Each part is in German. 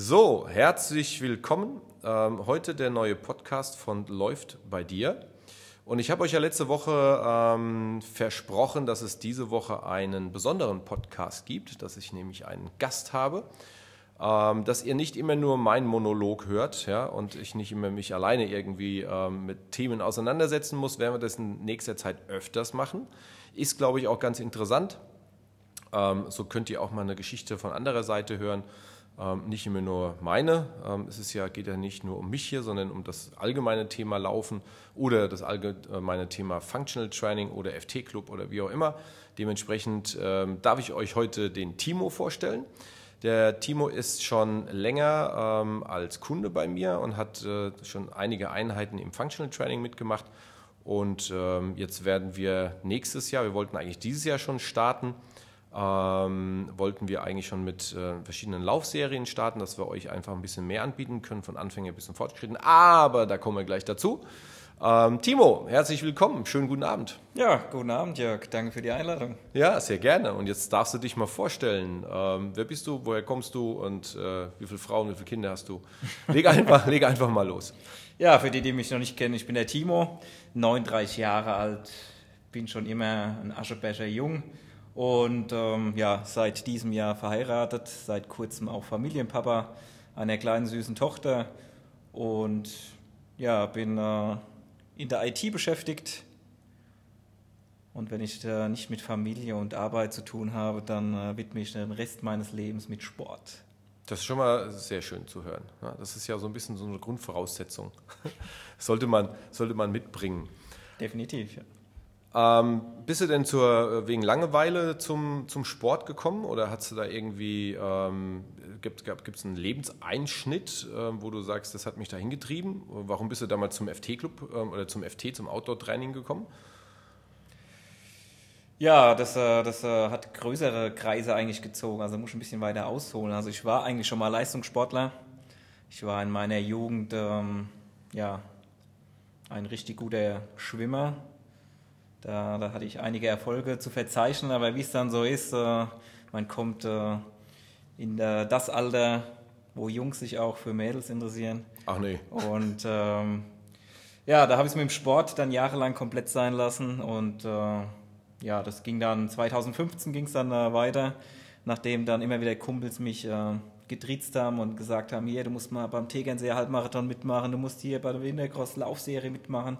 So, herzlich willkommen. Ähm, heute der neue Podcast von Läuft bei dir. Und ich habe euch ja letzte Woche ähm, versprochen, dass es diese Woche einen besonderen Podcast gibt, dass ich nämlich einen Gast habe, ähm, dass ihr nicht immer nur meinen Monolog hört ja, und ich nicht immer mich alleine irgendwie ähm, mit Themen auseinandersetzen muss, werden wir das in nächster Zeit öfters machen. Ist, glaube ich, auch ganz interessant. Ähm, so könnt ihr auch mal eine Geschichte von anderer Seite hören nicht immer nur meine. Ähm, es ist ja, geht ja nicht nur um mich hier, sondern um das allgemeine Thema Laufen oder das allgemeine Thema Functional Training oder FT-Club oder wie auch immer. Dementsprechend ähm, darf ich euch heute den Timo vorstellen. Der Timo ist schon länger ähm, als Kunde bei mir und hat äh, schon einige Einheiten im Functional Training mitgemacht. Und ähm, jetzt werden wir nächstes Jahr, wir wollten eigentlich dieses Jahr schon starten, ähm, wollten wir eigentlich schon mit äh, verschiedenen Laufserien starten, dass wir euch einfach ein bisschen mehr anbieten können, von Anfänger bis zum Fortgeschritten. Aber da kommen wir gleich dazu. Ähm, Timo, herzlich willkommen. Schönen guten Abend. Ja, guten Abend, Jörg. Danke für die Einladung. Ja, sehr gerne. Und jetzt darfst du dich mal vorstellen. Ähm, wer bist du, woher kommst du und äh, wie viele Frauen, wie viele Kinder hast du? Leg einfach, leg einfach mal los. Ja, für die, die mich noch nicht kennen, ich bin der Timo, 39 Jahre alt, bin schon immer ein Aschebecher jung und ähm, ja, seit diesem Jahr verheiratet, seit kurzem auch Familienpapa einer kleinen süßen Tochter und ja, bin äh, in der IT beschäftigt. Und wenn ich äh, nicht mit Familie und Arbeit zu tun habe, dann äh, widme ich den Rest meines Lebens mit Sport. Das ist schon mal sehr schön zu hören. Ja, das ist ja so ein bisschen so eine Grundvoraussetzung. sollte, man, sollte man mitbringen. Definitiv, ja. Ähm, bist du denn zur, wegen Langeweile zum, zum Sport gekommen oder hast du da irgendwie, ähm, gibt es einen Lebenseinschnitt, äh, wo du sagst, das hat mich da hingetrieben? Warum bist du damals zum FT-Club ähm, oder zum FT, zum Outdoor-Training gekommen? Ja, das, äh, das äh, hat größere Kreise eigentlich gezogen, also muss ich ein bisschen weiter ausholen. Also ich war eigentlich schon mal Leistungssportler. Ich war in meiner Jugend ähm, ja, ein richtig guter Schwimmer, da, da hatte ich einige Erfolge zu verzeichnen, aber wie es dann so ist, äh, man kommt äh, in der, das Alter, wo Jungs sich auch für Mädels interessieren. Ach nee. Und ähm, ja, da habe ich es mit dem Sport dann jahrelang komplett sein lassen und äh, ja, das ging dann 2015 ging es dann äh, weiter, nachdem dann immer wieder Kumpels mich äh, getriezt haben und gesagt haben, hier, du musst mal beim Tegernseer Halbmarathon mitmachen, du musst hier bei der Wintercross Laufserie mitmachen.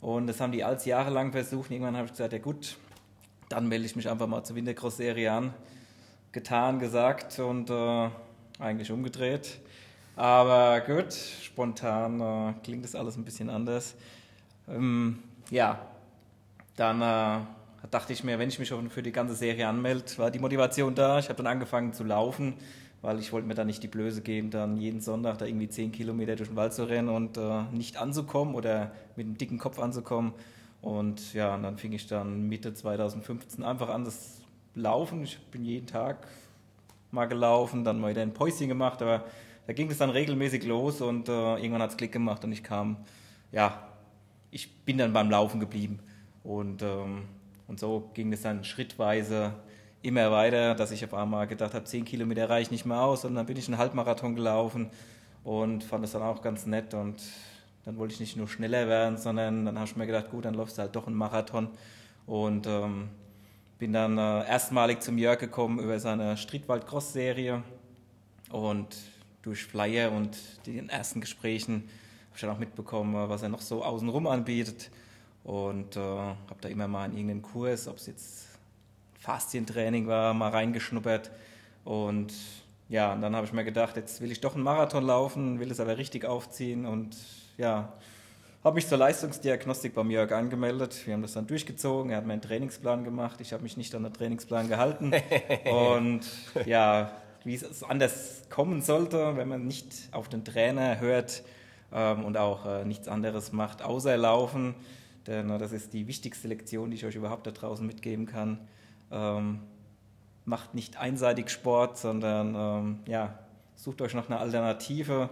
Und das haben die als jahrelang versucht. Irgendwann habe ich gesagt, ja gut, dann melde ich mich einfach mal zur Wintercross-Serie an. Getan, gesagt und äh, eigentlich umgedreht. Aber gut, spontan äh, klingt das alles ein bisschen anders. Ähm, ja, dann äh, dachte ich mir, wenn ich mich für die ganze Serie anmelde, war die Motivation da. Ich habe dann angefangen zu laufen weil ich wollte mir da nicht die Blöße geben, dann jeden Sonntag da irgendwie zehn Kilometer durch den Wald zu rennen und äh, nicht anzukommen oder mit einem dicken Kopf anzukommen. Und ja, und dann fing ich dann Mitte 2015 einfach an, das Laufen. Ich bin jeden Tag mal gelaufen, dann mal wieder ein Päuschen gemacht, aber da ging es dann regelmäßig los und äh, irgendwann hat es Klick gemacht und ich kam, ja, ich bin dann beim Laufen geblieben. Und, ähm, und so ging es dann schrittweise immer weiter, dass ich auf einmal gedacht habe, 10 Kilometer reicht nicht mehr aus. Und dann bin ich einen Halbmarathon gelaufen und fand das dann auch ganz nett. Und dann wollte ich nicht nur schneller werden, sondern dann habe ich mir gedacht, gut, dann läufst du halt doch einen Marathon. Und ähm, bin dann äh, erstmalig zum Jörg gekommen über seine Streetwald-Cross-Serie. Und durch Flyer und den ersten Gesprächen habe ich dann auch mitbekommen, was er noch so außenrum anbietet. Und äh, habe da immer mal in irgendeinen Kurs, ob es jetzt Faszientraining war, mal reingeschnuppert. Und ja, und dann habe ich mir gedacht, jetzt will ich doch einen Marathon laufen, will es aber richtig aufziehen. Und ja, habe mich zur Leistungsdiagnostik beim Jörg angemeldet. Wir haben das dann durchgezogen. Er hat mir einen Trainingsplan gemacht. Ich habe mich nicht an den Trainingsplan gehalten. und ja, wie es anders kommen sollte, wenn man nicht auf den Trainer hört ähm, und auch äh, nichts anderes macht, außer laufen. Denn äh, das ist die wichtigste Lektion, die ich euch überhaupt da draußen mitgeben kann. Ähm, macht nicht einseitig Sport, sondern ähm, ja, sucht euch noch eine Alternative,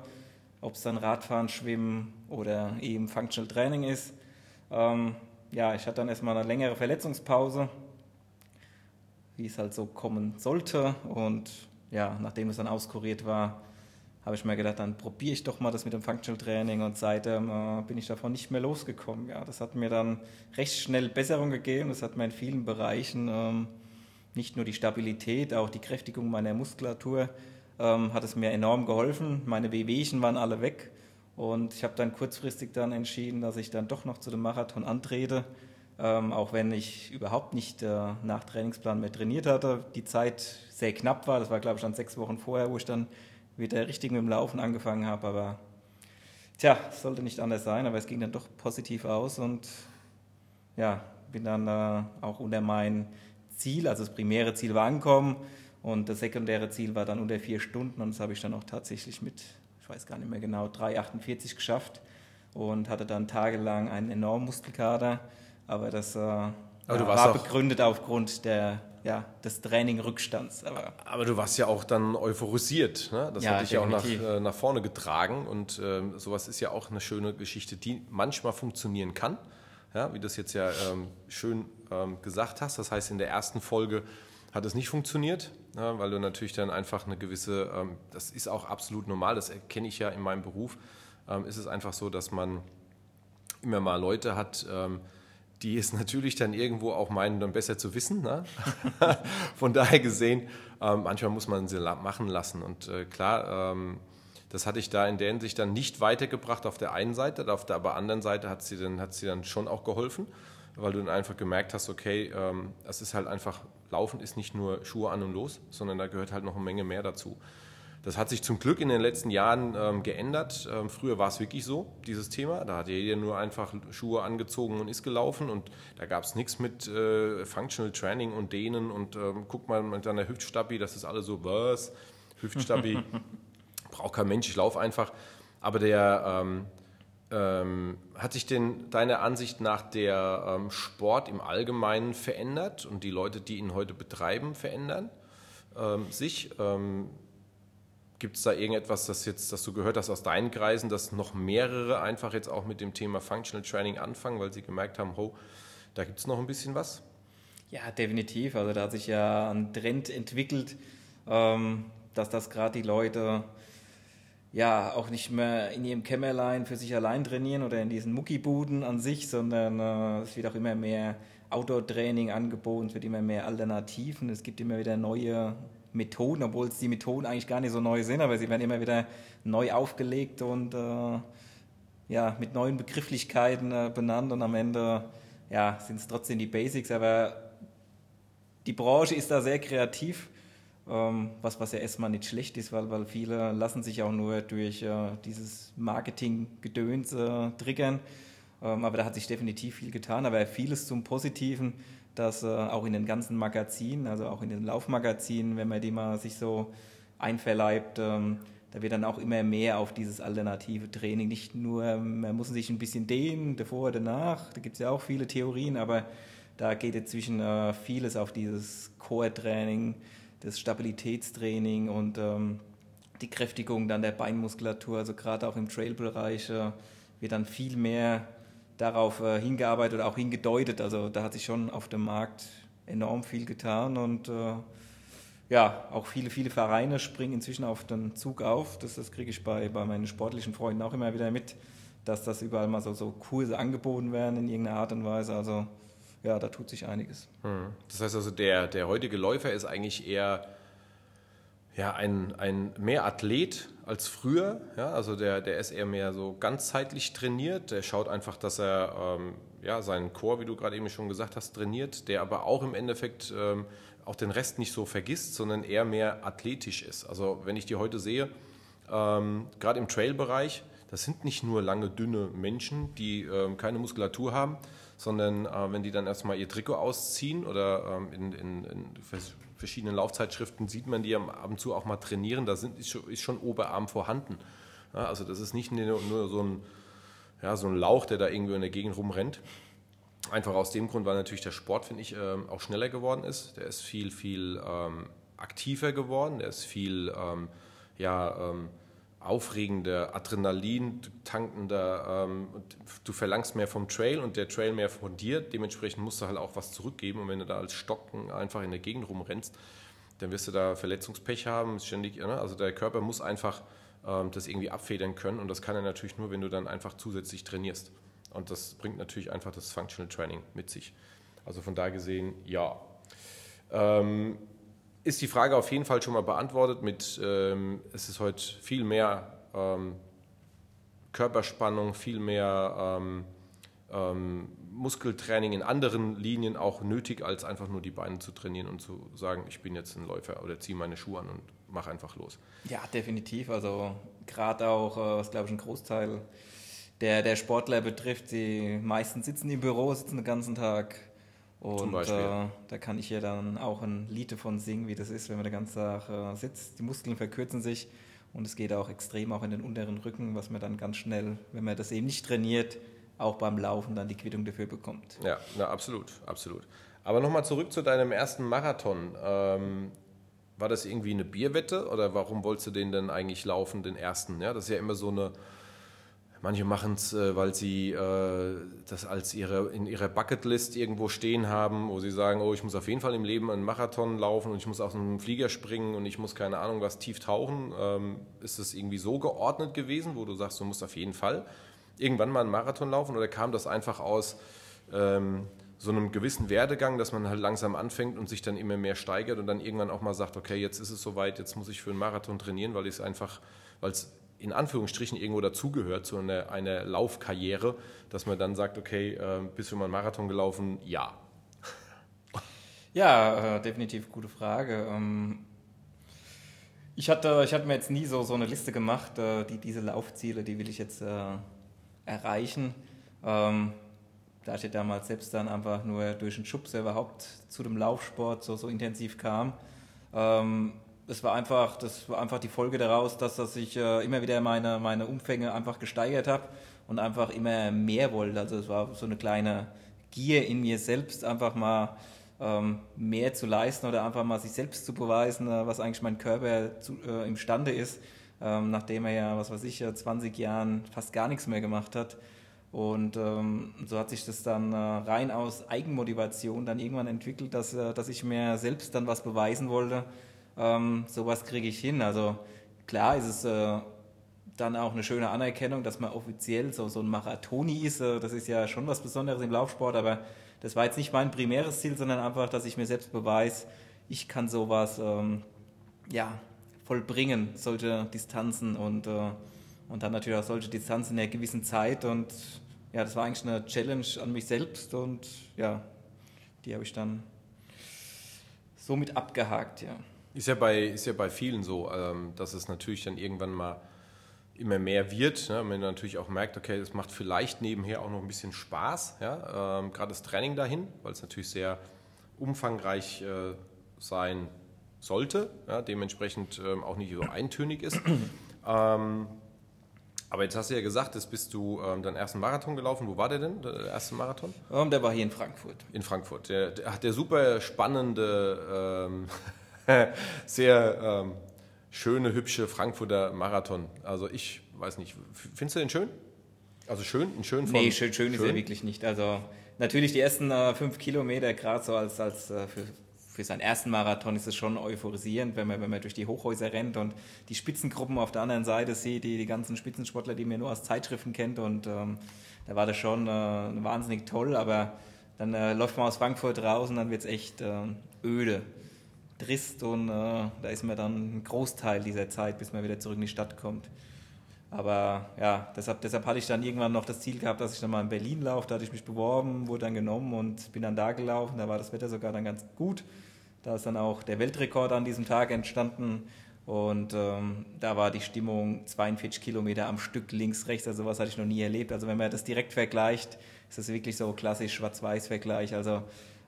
ob es dann Radfahren, Schwimmen oder eben Functional Training ist. Ähm, ja, ich hatte dann erstmal eine längere Verletzungspause, wie es halt so kommen sollte. Und ja, nachdem es dann auskuriert war, habe ich mir gedacht, dann probiere ich doch mal das mit dem Functional Training und seitdem äh, bin ich davon nicht mehr losgekommen. Ja, das hat mir dann recht schnell Besserung gegeben. Das hat mir in vielen Bereichen ähm, nicht nur die Stabilität, auch die Kräftigung meiner Muskulatur ähm, hat es mir enorm geholfen. Meine Wehwehchen waren alle weg und ich habe dann kurzfristig dann entschieden, dass ich dann doch noch zu dem Marathon antrete. Ähm, auch wenn ich überhaupt nicht äh, nach Trainingsplan mehr trainiert hatte, die Zeit sehr knapp war. Das war, glaube ich, dann sechs Wochen vorher, wo ich dann wieder richtig mit dem Laufen angefangen habe. Aber tja, es sollte nicht anders sein, aber es ging dann doch positiv aus und ja, bin dann äh, auch unter mein Ziel, also das primäre Ziel war angekommen und das sekundäre Ziel war dann unter vier Stunden und das habe ich dann auch tatsächlich mit, ich weiß gar nicht mehr genau, 3,48 geschafft und hatte dann tagelang einen enormen Muskelkater, aber das äh, aber ja, war begründet aufgrund der ja, des Training-Rückstands. Aber, aber, du warst ja auch dann euphorisiert. Ne? Das ja, hat dich ja auch nach, äh, nach vorne getragen. Und äh, sowas ist ja auch eine schöne Geschichte, die manchmal funktionieren kann. Ja, wie du das jetzt ja ähm, schön ähm, gesagt hast. Das heißt, in der ersten Folge hat es nicht funktioniert, ja, weil du natürlich dann einfach eine gewisse, ähm, das ist auch absolut normal, das erkenne ich ja in meinem Beruf, ähm, ist es einfach so, dass man immer mal Leute hat, ähm, die es natürlich dann irgendwo auch meinen, dann besser zu wissen. Ne? Von daher gesehen, ähm, manchmal muss man sie machen lassen. Und äh, klar, ähm, das hatte ich da in der Hinsicht dann nicht weitergebracht auf der einen Seite, auf der aber anderen Seite hat sie dann, hat sie dann schon auch geholfen, weil du dann einfach gemerkt hast, okay, ähm, es ist halt einfach, Laufen ist nicht nur Schuhe an und los, sondern da gehört halt noch eine Menge mehr dazu. Das hat sich zum Glück in den letzten Jahren ähm, geändert. Ähm, früher war es wirklich so, dieses Thema. Da hat jeder nur einfach Schuhe angezogen und ist gelaufen und da gab es nichts mit äh, Functional Training und Dehnen und ähm, guck mal mit deiner Hüftstabi, das ist alles so, was? Hüftstabi, braucht kein Mensch, ich laufe einfach. Aber der ähm, ähm, hat sich denn deiner Ansicht nach der ähm, Sport im Allgemeinen verändert und die Leute, die ihn heute betreiben, verändern sich? Gibt es da irgendetwas, das jetzt, das du gehört hast aus deinen Kreisen, dass noch mehrere einfach jetzt auch mit dem Thema Functional Training anfangen, weil sie gemerkt haben, ho, da gibt es noch ein bisschen was? Ja, definitiv. Also da hat sich ja ein Trend entwickelt, ähm, dass das gerade die Leute ja auch nicht mehr in ihrem Kämmerlein für sich allein trainieren oder in diesen Muckibuden an sich, sondern äh, es wird auch immer mehr Outdoor-Training angeboten, es wird immer mehr Alternativen, es gibt immer wieder neue Methoden, obwohl es die Methoden eigentlich gar nicht so neu sind, aber sie werden immer wieder neu aufgelegt und äh, ja, mit neuen Begrifflichkeiten äh, benannt und am Ende ja, sind es trotzdem die Basics, aber die Branche ist da sehr kreativ, ähm, was, was ja erstmal nicht schlecht ist, weil, weil viele lassen sich auch nur durch äh, dieses Marketing-Gedöns äh, triggern. Ähm, aber da hat sich definitiv viel getan, aber vieles zum Positiven dass äh, auch in den ganzen Magazinen, also auch in den Laufmagazinen, wenn man die mal sich so einverleibt, ähm, da wird dann auch immer mehr auf dieses alternative Training. Nicht nur, man muss sich ein bisschen dehnen, davor, danach, da gibt es ja auch viele Theorien, aber da geht jetzt zwischen äh, vieles auf dieses Core-Training, das Stabilitätstraining und ähm, die Kräftigung dann der Beinmuskulatur, also gerade auch im Trail-Bereich äh, wird dann viel mehr darauf äh, hingearbeitet oder auch hingedeutet. Also da hat sich schon auf dem Markt enorm viel getan und äh, ja, auch viele, viele Vereine springen inzwischen auf den Zug auf. Das, das kriege ich bei, bei meinen sportlichen Freunden auch immer wieder mit, dass das überall mal so, so Kurse angeboten werden in irgendeiner Art und Weise. Also ja, da tut sich einiges. Hm. Das heißt also, der, der heutige Läufer ist eigentlich eher ja, ein, ein mehr Athlet als früher. Ja, also der, der ist eher mehr so ganzheitlich trainiert. Der schaut einfach, dass er ähm, ja, seinen Chor, wie du gerade eben schon gesagt hast, trainiert, der aber auch im Endeffekt ähm, auch den Rest nicht so vergisst, sondern eher mehr athletisch ist. Also wenn ich die heute sehe, ähm, gerade im Trail-Bereich, das sind nicht nur lange, dünne Menschen, die ähm, keine Muskulatur haben, sondern äh, wenn die dann erstmal ihr Trikot ausziehen oder ähm, in, in, in verschiedenen Laufzeitschriften sieht man die ab und zu auch mal trainieren, da sind, ist, schon, ist schon Oberarm vorhanden. Ja, also das ist nicht nur, nur so, ein, ja, so ein Lauch, der da irgendwo in der Gegend rumrennt. Einfach aus dem Grund, weil natürlich der Sport, finde ich, ähm, auch schneller geworden ist. Der ist viel, viel ähm, aktiver geworden, der ist viel ähm, ja, ähm, aufregender, Adrenalin tankender. Ähm, du verlangst mehr vom Trail und der Trail mehr von dir. Dementsprechend musst du halt auch was zurückgeben. Und wenn du da als Stocken einfach in der Gegend rumrennst, dann wirst du da Verletzungspech haben. Ständig, ne? Also der Körper muss einfach ähm, das irgendwie abfedern können. Und das kann er natürlich nur, wenn du dann einfach zusätzlich trainierst. Und das bringt natürlich einfach das Functional Training mit sich. Also von da gesehen, ja. Ähm, ist die Frage auf jeden Fall schon mal beantwortet mit, ähm, es ist heute viel mehr ähm, Körperspannung, viel mehr ähm, ähm, Muskeltraining in anderen Linien auch nötig, als einfach nur die Beine zu trainieren und zu sagen, ich bin jetzt ein Läufer oder ziehe meine Schuhe an und mache einfach los. Ja, definitiv. Also gerade auch, äh, was glaube ich ein Großteil der, der Sportler betrifft, die meisten sitzen im Büro, sitzen den ganzen Tag. Und äh, da kann ich ja dann auch ein Lied davon singen, wie das ist, wenn man den ganzen Tag äh, sitzt. Die Muskeln verkürzen sich und es geht auch extrem auch in den unteren Rücken, was man dann ganz schnell, wenn man das eben nicht trainiert, auch beim Laufen dann die Quittung dafür bekommt. Ja, na, absolut, absolut. Aber nochmal zurück zu deinem ersten Marathon. Ähm, war das irgendwie eine Bierwette oder warum wolltest du den denn eigentlich laufen, den ersten? Ja, das ist ja immer so eine. Manche machen es, äh, weil sie äh, das als ihre, in ihrer Bucketlist irgendwo stehen haben, wo sie sagen, oh, ich muss auf jeden Fall im Leben einen Marathon laufen und ich muss aus einem Flieger springen und ich muss keine Ahnung was tief tauchen. Ähm, ist das irgendwie so geordnet gewesen, wo du sagst, du musst auf jeden Fall? irgendwann mal einen Marathon laufen oder kam das einfach aus ähm, so einem gewissen Werdegang, dass man halt langsam anfängt und sich dann immer mehr steigert und dann irgendwann auch mal sagt, okay, jetzt ist es soweit, jetzt muss ich für einen Marathon trainieren, weil ich es einfach, weil es in Anführungsstrichen irgendwo dazugehört zu einer, einer Laufkarriere, dass man dann sagt, okay, äh, bist du mal einen Marathon gelaufen? Ja. Ja, äh, definitiv gute Frage. Ähm ich hatte, ich hatte mir jetzt nie so, so eine Liste gemacht, äh, die, diese Laufziele, die will ich jetzt äh, erreichen. Ähm, da ich damals selbst dann einfach nur durch den Schubser überhaupt zu dem Laufsport so, so intensiv kam. Ähm, das war einfach, das war einfach die Folge daraus, dass, dass ich äh, immer wieder meine, meine Umfänge einfach gesteigert habe und einfach immer mehr wollte. Also es war so eine kleine Gier in mir selbst, einfach mal ähm, mehr zu leisten oder einfach mal sich selbst zu beweisen, äh, was eigentlich mein Körper zu, äh, imstande ist ähm, nachdem er ja, was weiß ich, 20 Jahren fast gar nichts mehr gemacht hat. Und ähm, so hat sich das dann äh, rein aus Eigenmotivation dann irgendwann entwickelt, dass, äh, dass ich mir selbst dann was beweisen wollte. Ähm, sowas kriege ich hin. Also klar ist es äh, dann auch eine schöne Anerkennung, dass man offiziell so, so ein Marathoni ist. Äh, das ist ja schon was Besonderes im Laufsport, aber das war jetzt nicht mein primäres Ziel, sondern einfach, dass ich mir selbst beweise, ich kann sowas ähm, ja, vollbringen, solche Distanzen und, äh, und dann natürlich auch solche Distanzen in einer gewissen Zeit. Und ja, das war eigentlich eine Challenge an mich selbst und ja, die habe ich dann somit abgehakt, ja. Ist ja bei, ist ja bei vielen so, ähm, dass es natürlich dann irgendwann mal immer mehr wird. Ne? Man natürlich auch merkt, okay, es macht vielleicht nebenher auch noch ein bisschen Spaß, ja? Ähm, gerade das Training dahin, weil es natürlich sehr umfangreich äh, sein sollte, ja, dementsprechend ähm, auch nicht so eintönig ist. ähm, aber jetzt hast du ja gesagt, jetzt bist du ähm, deinen ersten Marathon gelaufen. Wo war der denn, der erste Marathon? Ähm, der war hier in Frankfurt. In Frankfurt. Der, der, der super spannende, ähm, sehr ähm, schöne, hübsche Frankfurter Marathon. Also ich weiß nicht, findest du den schön? Also schön, ein schön von... Nee, schön, schön, schön ist er wirklich nicht. Also natürlich die ersten äh, fünf Kilometer, gerade so als, als äh, für für seinen ersten Marathon ist es schon euphorisierend, wenn man, wenn man durch die Hochhäuser rennt und die Spitzengruppen auf der anderen Seite sieht, die, die ganzen Spitzensportler, die man nur aus Zeitschriften kennt. Und ähm, da war das schon äh, wahnsinnig toll, aber dann äh, läuft man aus Frankfurt raus und dann wird es echt äh, öde, trist und äh, da ist man dann ein Großteil dieser Zeit, bis man wieder zurück in die Stadt kommt. Aber ja, deshalb, deshalb hatte ich dann irgendwann noch das Ziel gehabt, dass ich dann mal in Berlin laufe. Da hatte ich mich beworben, wurde dann genommen und bin dann da gelaufen. Da war das Wetter sogar dann ganz gut. Da ist dann auch der Weltrekord an diesem Tag entstanden. Und ähm, da war die Stimmung 42 Kilometer am Stück links, rechts. Also was hatte ich noch nie erlebt. Also wenn man das direkt vergleicht, ist das wirklich so klassisch Schwarz-Weiß-Vergleich. Also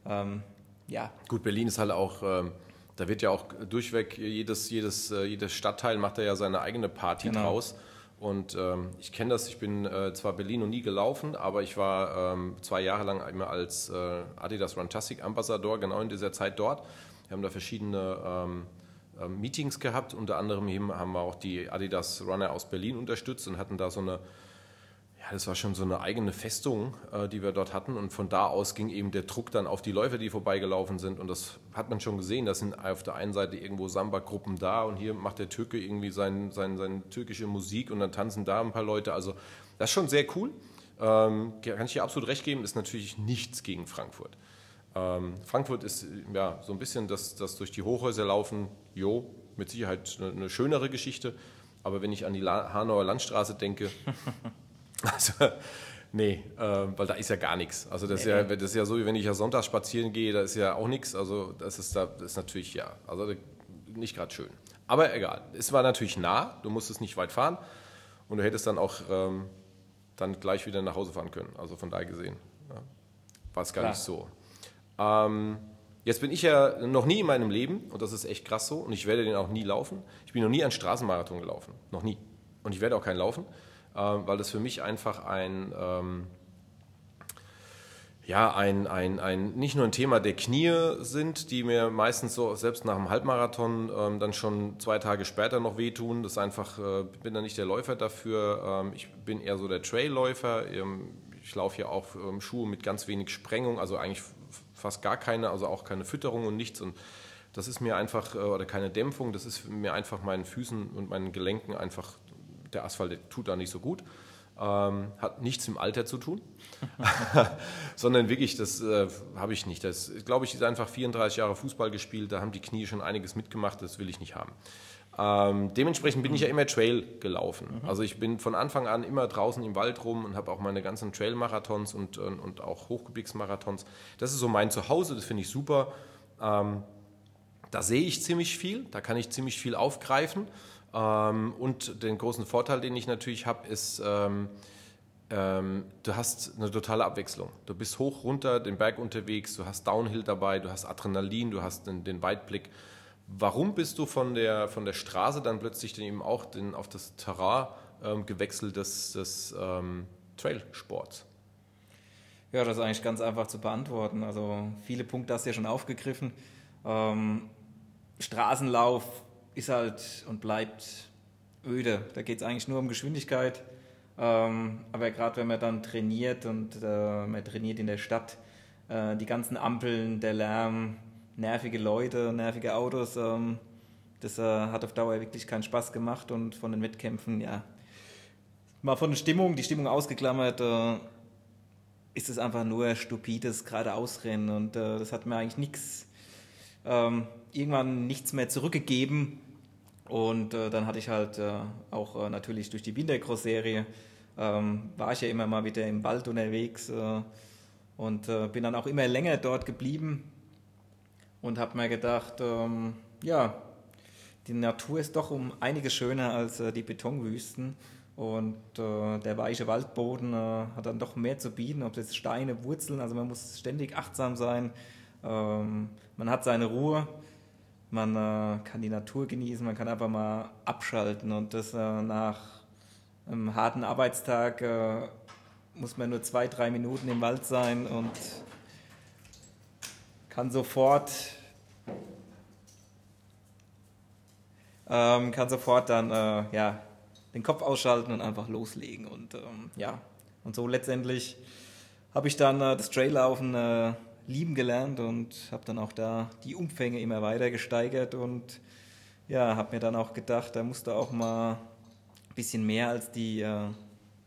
ähm, ja. Gut, Berlin ist halt auch, ähm, da wird ja auch durchweg jedes, jedes, äh, jedes Stadtteil macht da ja seine eigene Party genau. draus. Und ähm, ich kenne das, ich bin äh, zwar Berlin noch nie gelaufen, aber ich war ähm, zwei Jahre lang immer als äh, Adidas Runtastic Ambassador genau in dieser Zeit dort. Wir haben da verschiedene ähm, äh, Meetings gehabt. Unter anderem haben wir auch die Adidas Runner aus Berlin unterstützt und hatten da so eine, ja, das war schon so eine eigene Festung, äh, die wir dort hatten. Und von da aus ging eben der Druck dann auf die Läufer, die vorbeigelaufen sind. Und das hat man schon gesehen. Das sind auf der einen Seite irgendwo Samba-Gruppen da und hier macht der Türke irgendwie sein, sein, seine türkische Musik und dann tanzen da ein paar Leute. Also das ist schon sehr cool. Ähm, kann ich dir absolut recht geben, ist natürlich nichts gegen Frankfurt. Ähm, Frankfurt ist ja so ein bisschen das, das durch die Hochhäuser laufen, jo, mit Sicherheit eine, eine schönere Geschichte. Aber wenn ich an die La Hanauer Landstraße denke, Also, nee, äh, weil da ist ja gar nichts. Also das, nee, ist ja, das ist ja so, wie wenn ich ja Sonntag spazieren gehe, da ist ja auch nichts. Also das ist, da, das ist natürlich, ja, also nicht gerade schön. Aber egal, es war natürlich nah, du musstest nicht weit fahren und du hättest dann auch ähm, dann gleich wieder nach Hause fahren können. Also von daher gesehen ja, war es gar Klar. nicht so. Ähm, jetzt bin ich ja noch nie in meinem Leben, und das ist echt krass so, und ich werde den auch nie laufen. Ich bin noch nie einen Straßenmarathon gelaufen, noch nie. Und ich werde auch keinen laufen. Ähm, weil das für mich einfach ein, ähm, ja, ein, ein, ein, nicht nur ein Thema der Knie sind, die mir meistens so selbst nach einem Halbmarathon ähm, dann schon zwei Tage später noch wehtun. Das einfach, äh, bin da nicht der Läufer dafür. Ähm, ich bin eher so der Trailläufer. Ähm, ich laufe ja auch ähm, Schuhe mit ganz wenig Sprengung, also eigentlich fast gar keine, also auch keine Fütterung und nichts. Und das ist mir einfach, äh, oder keine Dämpfung, das ist mir einfach meinen Füßen und meinen Gelenken einfach der Asphalt tut da nicht so gut. Ähm, hat nichts im Alter zu tun, sondern wirklich, das äh, habe ich nicht. Das, glaube ich, ist einfach 34 Jahre Fußball gespielt, da haben die Knie schon einiges mitgemacht, das will ich nicht haben. Ähm, dementsprechend bin ich ja immer Trail gelaufen. Mhm. Also ich bin von Anfang an immer draußen im Wald rum und habe auch meine ganzen Trail-Marathons und, und, und auch Hochgebirgsmarathons. Das ist so mein Zuhause, das finde ich super. Ähm, da sehe ich ziemlich viel, da kann ich ziemlich viel aufgreifen. Ähm, und den großen Vorteil, den ich natürlich habe, ist, ähm, ähm, du hast eine totale Abwechslung. Du bist hoch, runter, den Berg unterwegs, du hast Downhill dabei, du hast Adrenalin, du hast den, den Weitblick. Warum bist du von der, von der Straße dann plötzlich dann eben auch den, auf das Terrain ähm, gewechselt des, des ähm, Trailsports? Ja, das ist eigentlich ganz einfach zu beantworten. Also viele Punkte hast du ja schon aufgegriffen. Ähm, Straßenlauf ist halt und bleibt öde. Da geht es eigentlich nur um Geschwindigkeit. Ähm, aber gerade wenn man dann trainiert und äh, man trainiert in der Stadt, äh, die ganzen Ampeln, der Lärm, nervige Leute, nervige Autos, ähm, das äh, hat auf Dauer wirklich keinen Spaß gemacht und von den Wettkämpfen, ja, mal von der Stimmung, die Stimmung ausgeklammert, äh, ist es einfach nur stupides geradeausrennen und äh, das hat mir eigentlich nichts, ähm, irgendwann nichts mehr zurückgegeben und äh, dann hatte ich halt äh, auch äh, natürlich durch die Wintercross-Serie, ähm, war ich ja immer mal wieder im Wald unterwegs äh, und äh, bin dann auch immer länger dort geblieben und habe mir gedacht, ähm, ja, die Natur ist doch um einiges schöner als äh, die Betonwüsten. Und der weiche Waldboden hat dann doch mehr zu bieten, ob das Steine, Wurzeln, also man muss ständig achtsam sein. Ähm, man hat seine Ruhe man äh, kann die Natur genießen, man kann einfach mal abschalten und das äh, nach einem harten Arbeitstag äh, muss man nur zwei, drei Minuten im Wald sein und kann sofort ähm, kann sofort dann äh, ja, den Kopf ausschalten und einfach loslegen und ähm, ja. Und so letztendlich habe ich dann äh, das Traillaufen äh, lieben gelernt und habe dann auch da die Umfänge immer weiter gesteigert und ja, habe mir dann auch gedacht, da musst du auch mal ein bisschen mehr als die äh,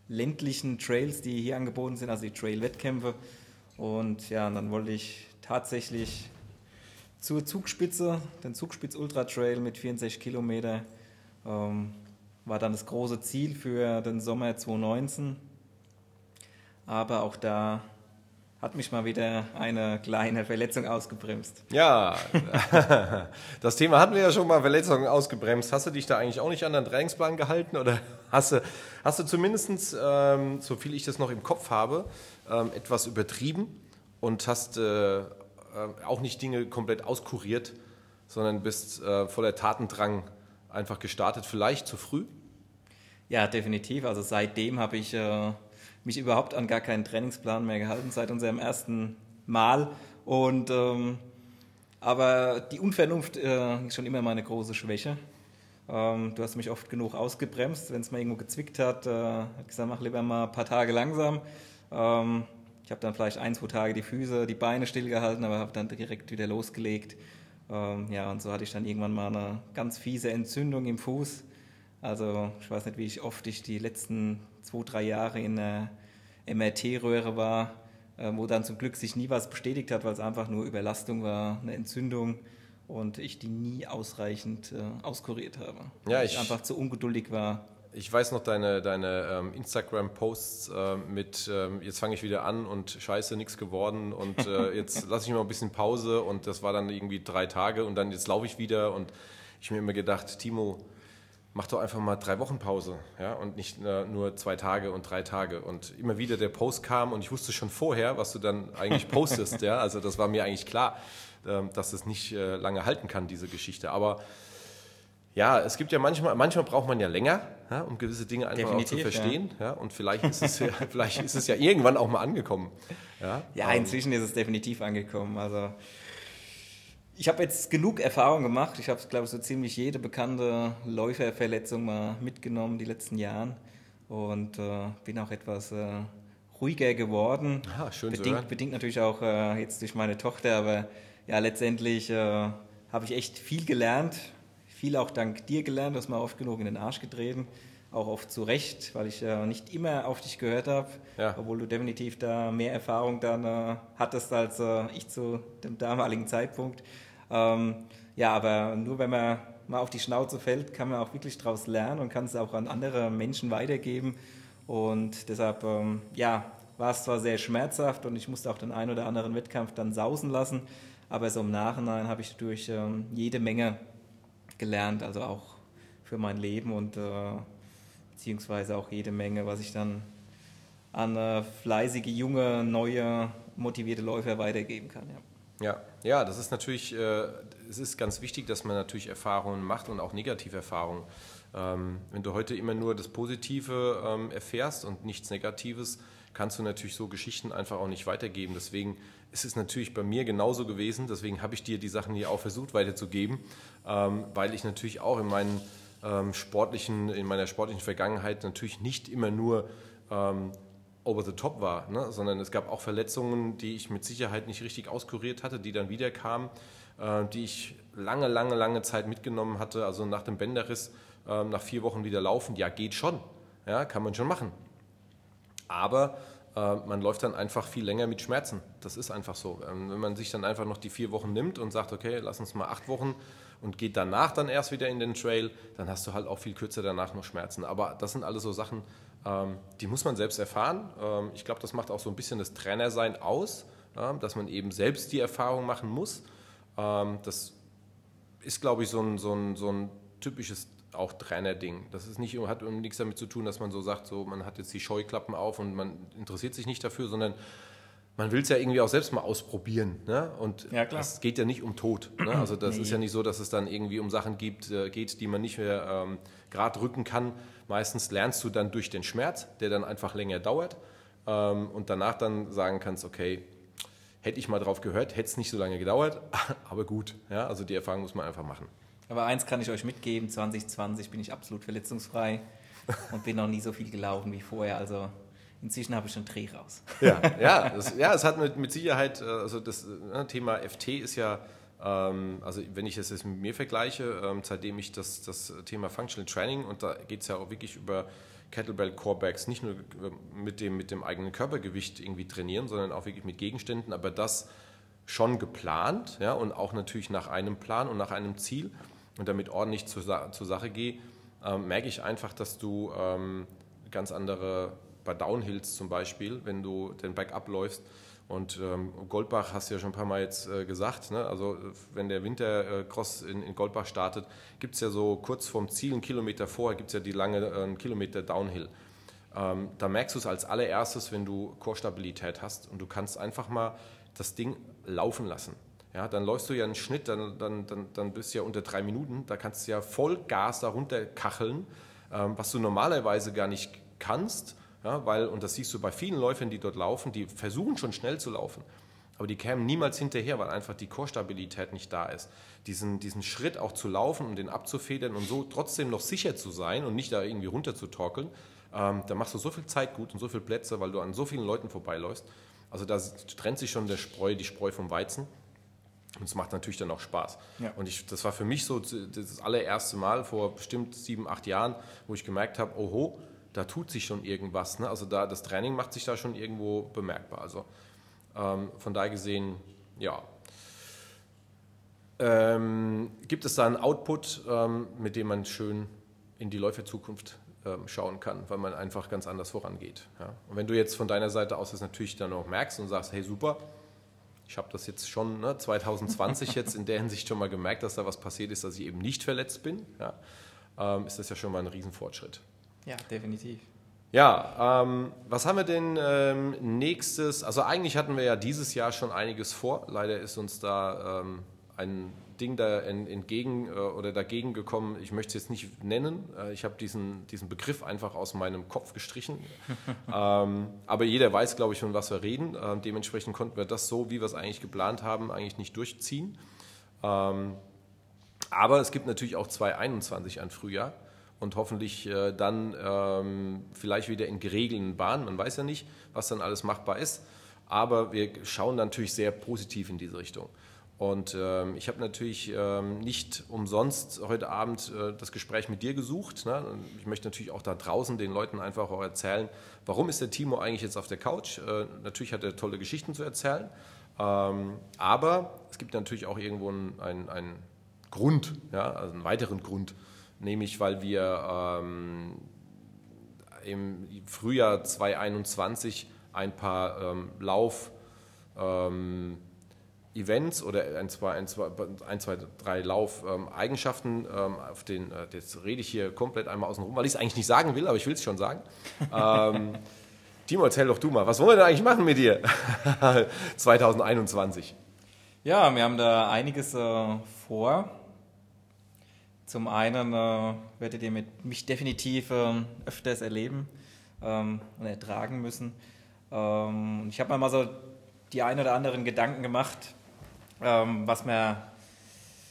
ländlichen Trails, die hier angeboten sind, also die Trail-Wettkämpfe. Und ja, und dann wollte ich tatsächlich zur Zugspitze, den Zugspitz Ultra Trail mit 64 Kilometer, ähm, war dann das große Ziel für den Sommer 2019. Aber auch da hat mich mal wieder eine kleine Verletzung ausgebremst. Ja, das Thema hatten wir ja schon mal, Verletzungen ausgebremst. Hast du dich da eigentlich auch nicht an den Trainingsplan gehalten oder hast du, hast du zumindest, ähm, so viel ich das noch im Kopf habe, ähm, etwas übertrieben und hast äh, äh, auch nicht Dinge komplett auskuriert, sondern bist äh, voller Tatendrang einfach gestartet, vielleicht zu früh? Ja, definitiv. Also seitdem habe ich äh, mich überhaupt an gar keinen Trainingsplan mehr gehalten seit unserem ersten Mal. Und ähm, aber die Unvernunft äh, ist schon immer meine große Schwäche. Ähm, du hast mich oft genug ausgebremst, wenn es mal irgendwo gezwickt hat. Äh, hat gesagt, mach lieber mal ein paar Tage langsam. Ähm, ich habe dann vielleicht ein, zwei Tage die Füße, die Beine stillgehalten, aber habe dann direkt wieder losgelegt. Ähm, ja, und so hatte ich dann irgendwann mal eine ganz fiese Entzündung im Fuß. Also ich weiß nicht, wie oft ich die letzten zwei, drei Jahre in der MRT-Röhre war, äh, wo dann zum Glück sich nie was bestätigt hat, weil es einfach nur Überlastung war, eine Entzündung und ich die nie ausreichend äh, auskuriert habe. Ja, ich, ich einfach zu ungeduldig war. Ich weiß noch deine, deine ähm, Instagram-Posts äh, mit, ähm, jetzt fange ich wieder an und scheiße, nichts geworden und äh, jetzt lasse ich mir mal ein bisschen Pause und das war dann irgendwie drei Tage und dann jetzt laufe ich wieder und ich mir immer gedacht, Timo, mach doch einfach mal drei Wochen Pause ja, und nicht äh, nur zwei Tage und drei Tage. Und immer wieder der Post kam und ich wusste schon vorher, was du dann eigentlich postest. ja, also das war mir eigentlich klar, äh, dass es nicht äh, lange halten kann, diese Geschichte. Aber ja, es gibt ja manchmal, manchmal braucht man ja länger, ja, um gewisse Dinge einfach Definitiv, auch zu verstehen. Ja. ja. und vielleicht ist, es ja, vielleicht ist es ja irgendwann auch mal angekommen. Ja, ja inzwischen ist es definitiv angekommen. Also ich habe jetzt genug Erfahrung gemacht. Ich habe, glaube ich, so ziemlich jede bekannte Läuferverletzung mal mitgenommen die letzten Jahren und äh, bin auch etwas äh, ruhiger geworden. Ah, schön bedingt, bedingt natürlich auch äh, jetzt durch meine Tochter, aber ja, letztendlich äh, habe ich echt viel gelernt. Viel auch dank dir gelernt, du hast mir oft genug in den Arsch getreten. Auch oft zu Recht, weil ich äh, nicht immer auf dich gehört habe, ja. obwohl du definitiv da mehr Erfahrung dann äh, hattest als ich zu dem damaligen Zeitpunkt. Ähm, ja, aber nur wenn man mal auf die Schnauze fällt, kann man auch wirklich daraus lernen und kann es auch an andere Menschen weitergeben. Und deshalb, ähm, ja, war es zwar sehr schmerzhaft und ich musste auch den einen oder anderen Wettkampf dann sausen lassen, aber so im Nachhinein habe ich durch ähm, jede Menge gelernt, also auch für mein Leben und äh, beziehungsweise auch jede Menge, was ich dann an äh, fleißige, junge, neue, motivierte Läufer weitergeben kann. Ja. Ja, ja, das ist natürlich, äh, es ist ganz wichtig, dass man natürlich Erfahrungen macht und auch Negativerfahrungen. Ähm, wenn du heute immer nur das Positive ähm, erfährst und nichts Negatives, kannst du natürlich so Geschichten einfach auch nicht weitergeben. Deswegen ist es natürlich bei mir genauso gewesen. Deswegen habe ich dir die Sachen hier auch versucht weiterzugeben, ähm, weil ich natürlich auch in meinen ähm, sportlichen, in meiner sportlichen Vergangenheit natürlich nicht immer nur ähm, over the top war, ne? sondern es gab auch Verletzungen, die ich mit Sicherheit nicht richtig auskuriert hatte, die dann wieder kamen, äh, die ich lange, lange, lange Zeit mitgenommen hatte. Also nach dem Bänderriss, äh, nach vier Wochen wieder laufen, ja, geht schon, ja, kann man schon machen. Aber äh, man läuft dann einfach viel länger mit Schmerzen. Das ist einfach so. Ähm, wenn man sich dann einfach noch die vier Wochen nimmt und sagt, okay, lass uns mal acht Wochen und geht danach dann erst wieder in den Trail, dann hast du halt auch viel kürzer danach noch Schmerzen. Aber das sind alles so Sachen, ähm, die muss man selbst erfahren. Ähm, ich glaube, das macht auch so ein bisschen das Trainersein aus, dass man eben selbst die Erfahrung machen muss. Ähm, das ist, glaube ich, so ein, so ein, so ein typisches auch Trainerding. Das ist nicht, hat nichts damit zu tun, dass man so sagt, so man hat jetzt die Scheuklappen auf und man interessiert sich nicht dafür, sondern man will es ja irgendwie auch selbst mal ausprobieren. Ne? Und ja, es geht ja nicht um Tod. Ne? Also das nee. ist ja nicht so, dass es dann irgendwie um Sachen gibt, äh, geht, die man nicht mehr ähm, gerade rücken kann. Meistens lernst du dann durch den Schmerz, der dann einfach länger dauert ähm, und danach dann sagen kannst, okay, hätte ich mal drauf gehört, hätte es nicht so lange gedauert, aber gut. Ja? Also die Erfahrung muss man einfach machen. Aber eins kann ich euch mitgeben, 2020 bin ich absolut verletzungsfrei und bin noch nie so viel gelaufen wie vorher. Also Inzwischen habe ich schon Dreh raus. Ja, ja, das, ja es hat mit, mit Sicherheit, äh, also das ne, Thema FT ist ja, ähm, also wenn ich das jetzt mit mir vergleiche, ähm, seitdem ich das, das Thema Functional Training, und da geht es ja auch wirklich über Kettlebell Corebacks, nicht nur mit dem, mit dem eigenen Körpergewicht irgendwie trainieren, sondern auch wirklich mit Gegenständen, aber das schon geplant ja, und auch natürlich nach einem Plan und nach einem Ziel und damit ordentlich zur, zur Sache gehe, ähm, merke ich einfach, dass du ähm, ganz andere bei Downhills zum Beispiel, wenn du den Backup läufst. Und ähm, Goldbach hast du ja schon ein paar Mal jetzt äh, gesagt, ne? also wenn der Wintercross in, in Goldbach startet, gibt es ja so kurz vorm Ziel, einen Kilometer vorher, gibt es ja die lange äh, Kilometer Downhill. Ähm, da merkst du es als allererstes, wenn du Chorstabilität hast und du kannst einfach mal das Ding laufen lassen. Ja, dann läufst du ja einen Schnitt, dann, dann, dann, dann bist du ja unter drei Minuten, da kannst du ja voll Gas darunter kacheln, ähm, was du normalerweise gar nicht kannst ja, weil, und das siehst du bei vielen Läufern, die dort laufen, die versuchen schon schnell zu laufen. aber die kämen niemals hinterher, weil einfach die Chorstabilität nicht da ist. Diesen, diesen Schritt auch zu laufen und den abzufedern und so trotzdem noch sicher zu sein und nicht da irgendwie runter zu torkeln, ähm, da machst du so viel Zeit gut und so viele Plätze, weil du an so vielen Leuten vorbeiläufst. Also da trennt sich schon der Spreu, die Spreu vom Weizen. Und es macht natürlich dann auch Spaß. Ja. Und ich, das war für mich so das allererste Mal vor bestimmt sieben, acht Jahren, wo ich gemerkt habe, oho, da tut sich schon irgendwas. Ne? Also da, das Training macht sich da schon irgendwo bemerkbar. Also ähm, von daher gesehen, ja. Ähm, gibt es da einen Output, ähm, mit dem man schön in die Läuferzukunft ähm, schauen kann, weil man einfach ganz anders vorangeht. Ja? Und wenn du jetzt von deiner Seite aus das natürlich dann auch merkst und sagst, hey super, ich habe das jetzt schon ne, 2020 jetzt in der Hinsicht schon mal gemerkt, dass da was passiert ist, dass ich eben nicht verletzt bin, ja, ähm, ist das ja schon mal ein Riesenfortschritt. Ja, definitiv. Ja, ähm, was haben wir denn ähm, nächstes? Also eigentlich hatten wir ja dieses Jahr schon einiges vor. Leider ist uns da ähm, ein Ding da entgegen äh, oder dagegen gekommen. Ich möchte es jetzt nicht nennen. Äh, ich habe diesen, diesen Begriff einfach aus meinem Kopf gestrichen. ähm, aber jeder weiß, glaube ich, von was wir reden. Ähm, dementsprechend konnten wir das so, wie wir es eigentlich geplant haben, eigentlich nicht durchziehen. Ähm, aber es gibt natürlich auch 2021 ein Frühjahr und hoffentlich äh, dann ähm, vielleicht wieder in geregelten Bahnen. Man weiß ja nicht, was dann alles machbar ist. Aber wir schauen natürlich sehr positiv in diese Richtung. Und ähm, ich habe natürlich ähm, nicht umsonst heute Abend äh, das Gespräch mit dir gesucht. Ne? Ich möchte natürlich auch da draußen den Leuten einfach auch erzählen, warum ist der Timo eigentlich jetzt auf der Couch? Äh, natürlich hat er tolle Geschichten zu erzählen, ähm, aber es gibt natürlich auch irgendwo einen, einen Grund, ja? also einen weiteren Grund, nämlich weil wir ähm, im Frühjahr 2021 ein paar ähm, Lauf- ähm, Events oder ein, zwei, ein, zwei, ein, zwei drei Lauf-Eigenschaften, ähm, auf den, äh, jetzt rede ich hier komplett einmal außen rum, weil ich es eigentlich nicht sagen will, aber ich will es schon sagen. ähm, Timo, erzähl doch du mal, was wollen wir denn eigentlich machen mit dir 2021? Ja, wir haben da einiges äh, vor. Zum einen äh, werdet ihr mit mich definitiv äh, öfters erleben ähm, und ertragen müssen. Ähm, ich habe mir mal so die ein oder anderen Gedanken gemacht, ähm, was man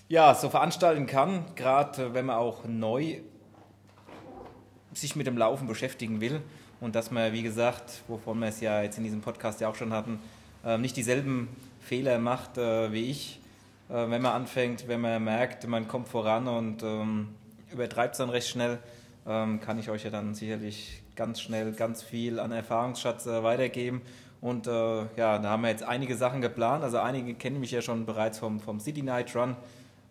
ja, so veranstalten kann, gerade wenn man auch neu sich mit dem Laufen beschäftigen will. Und dass man, wie gesagt, wovon wir es ja jetzt in diesem Podcast ja auch schon hatten, äh, nicht dieselben Fehler macht äh, wie ich, äh, wenn man anfängt, wenn man merkt, man kommt voran und ähm, übertreibt es dann recht schnell, ähm, kann ich euch ja dann sicherlich ganz schnell ganz viel an Erfahrungsschatz äh, weitergeben und äh, ja, da haben wir jetzt einige Sachen geplant. Also einige kennen mich ja schon bereits vom, vom City Night Run,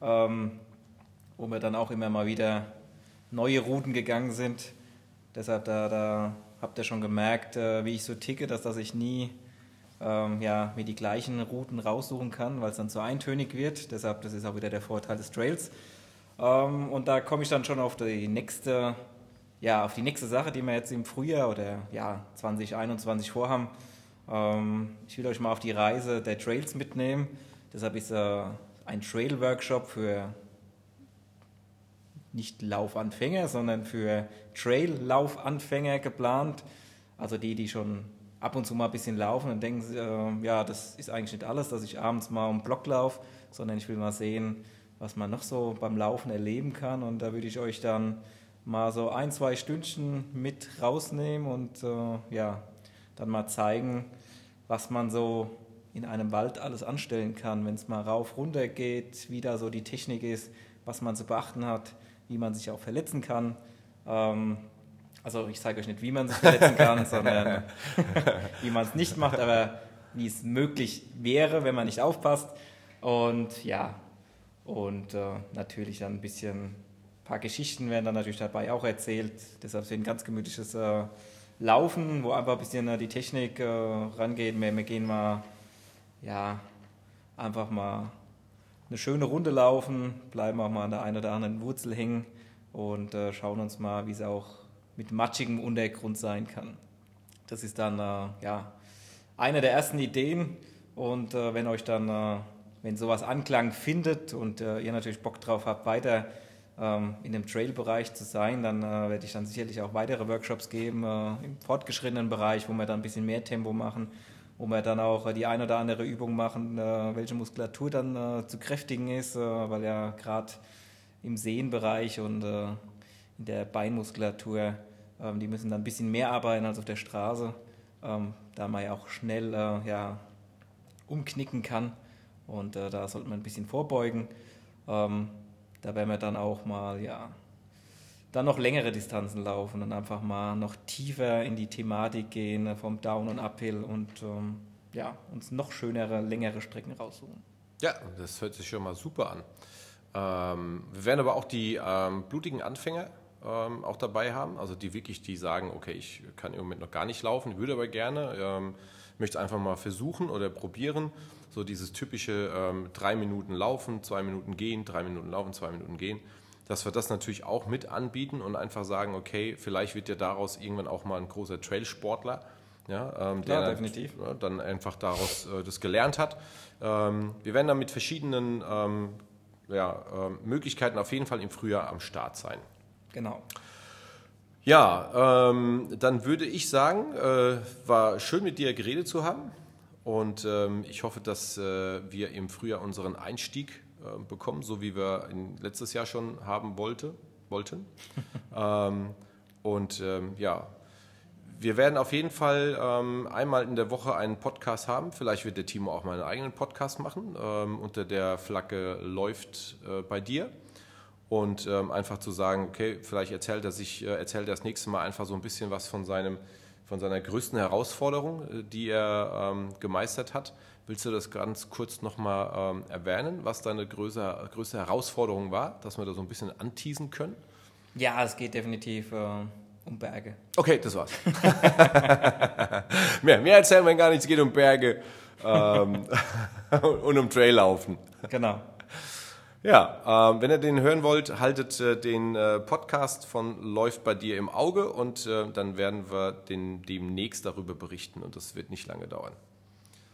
ähm, wo wir dann auch immer mal wieder neue Routen gegangen sind. Deshalb da, da habt ihr schon gemerkt, äh, wie ich so ticke, dass, dass ich nie ähm, ja, mir die gleichen Routen raussuchen kann, weil es dann zu eintönig wird. Deshalb, das ist auch wieder der Vorteil des Trails. Ähm, und da komme ich dann schon auf die nächste, ja, auf die nächste Sache, die wir jetzt im Frühjahr oder ja, 2021 vorhaben. Ähm, ich will euch mal auf die Reise der Trails mitnehmen. Deshalb ist äh, ein Trail-Workshop für nicht Laufanfänger, sondern für Trail-Laufanfänger geplant. Also die, die schon ab und zu mal ein bisschen laufen und denken, äh, ja, das ist eigentlich nicht alles, dass ich abends mal um Block laufe, sondern ich will mal sehen, was man noch so beim Laufen erleben kann. Und da würde ich euch dann mal so ein, zwei Stündchen mit rausnehmen und äh, ja, dann mal zeigen, was man so in einem Wald alles anstellen kann, wenn es mal rauf, runter geht, wie da so die Technik ist, was man zu beachten hat, wie man sich auch verletzen kann. Ähm, also ich zeige euch nicht, wie man sich verletzen kann, sondern wie man es nicht macht, aber wie es möglich wäre, wenn man nicht aufpasst. Und ja, und äh, natürlich dann ein bisschen, ein paar Geschichten werden dann natürlich dabei auch erzählt. Deshalb sind ein ganz gemütliches äh, Laufen, wo einfach ein bisschen die Technik äh, rangeht. Wir, wir gehen mal, ja, einfach mal eine schöne Runde laufen, bleiben auch mal an der einen oder anderen Wurzel hängen und äh, schauen uns mal, wie es auch mit matschigem Untergrund sein kann. Das ist dann äh, ja, eine der ersten Ideen und äh, wenn euch dann, äh, wenn sowas Anklang findet und äh, ihr natürlich Bock drauf habt, weiter ähm, in dem Trail-Bereich zu sein. Dann äh, werde ich dann sicherlich auch weitere Workshops geben äh, im fortgeschrittenen Bereich, wo wir dann ein bisschen mehr Tempo machen wo wir dann auch die ein oder andere Übung machen, welche Muskulatur dann zu kräftigen ist, weil ja gerade im Sehnenbereich und in der Beinmuskulatur, die müssen dann ein bisschen mehr arbeiten als auf der Straße, ähm, da man ja auch schnell äh, ja, umknicken kann und äh, da sollte man ein bisschen vorbeugen. Ähm, da werden wir dann auch mal ja, dann noch längere Distanzen laufen und einfach mal noch tiefer in die Thematik gehen äh, vom Down- und Uphill und ähm, ja, uns noch schönere, längere Strecken raussuchen. Ja, das hört sich schon mal super an. Ähm, wir werden aber auch die ähm, blutigen Anfänger ähm, auch dabei haben, also die wirklich, die sagen, okay, ich kann im Moment noch gar nicht laufen, würde aber gerne, ähm, möchte einfach mal versuchen oder probieren. So dieses typische ähm, drei Minuten laufen, zwei Minuten gehen, drei Minuten laufen, zwei Minuten gehen dass wir das natürlich auch mit anbieten und einfach sagen, okay, vielleicht wird ja daraus irgendwann auch mal ein großer Trailsportler, ja, ähm, der ja, definitiv. Ja, dann einfach daraus äh, das gelernt hat. Ähm, wir werden dann mit verschiedenen ähm, ja, ähm, Möglichkeiten auf jeden Fall im Frühjahr am Start sein. Genau. Ja, ähm, dann würde ich sagen, äh, war schön mit dir geredet zu haben und ähm, ich hoffe, dass äh, wir im Frühjahr unseren Einstieg äh, bekommen, so wie wir in, letztes Jahr schon haben wollte, wollten. ähm, und ähm, ja, wir werden auf jeden Fall ähm, einmal in der Woche einen Podcast haben. Vielleicht wird der Timo auch mal einen eigenen Podcast machen. Ähm, unter der Flagge läuft äh, bei dir. Und ähm, einfach zu sagen, okay, vielleicht erzählt er sich, äh, erzählt er das nächste Mal einfach so ein bisschen was von seinem, von seiner größten Herausforderung, äh, die er ähm, gemeistert hat. Willst du das ganz kurz nochmal ähm, erwähnen, was deine größte, größte Herausforderung war, dass wir da so ein bisschen anteasen können? Ja, es geht definitiv äh, um Berge. Okay, das war's. mehr, mehr erzählen wir gar nicht, es geht um Berge ähm, und um Traillaufen. Genau. Ja, ähm, wenn ihr den hören wollt, haltet äh, den äh, Podcast von Läuft bei dir im Auge und äh, dann werden wir den, demnächst darüber berichten und das wird nicht lange dauern.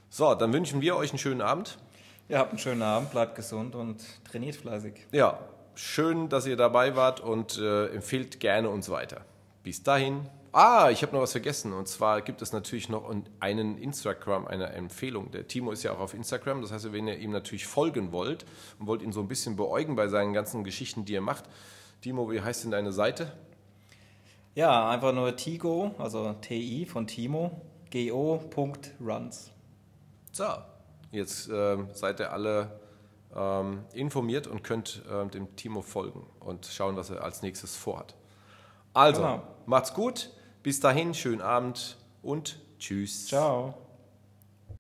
So, dann wünschen wir euch einen schönen Abend. Ja, habt einen schönen Abend, bleibt gesund und trainiert fleißig. Ja, schön, dass ihr dabei wart und äh, empfehlt gerne uns weiter. Bis dahin. Ah, ich habe noch was vergessen. Und zwar gibt es natürlich noch einen Instagram, eine Empfehlung. Der Timo ist ja auch auf Instagram. Das heißt, wenn ihr ihm natürlich folgen wollt und wollt ihn so ein bisschen beäugen bei seinen ganzen Geschichten, die er macht. Timo, wie heißt denn deine Seite? Ja, einfach nur Tigo, also TI von Timo, go.runs. So, jetzt ähm, seid ihr alle ähm, informiert und könnt ähm, dem Timo folgen und schauen, was er als nächstes vorhat. Also, genau. Macht's gut, bis dahin, schönen Abend und tschüss. Ciao.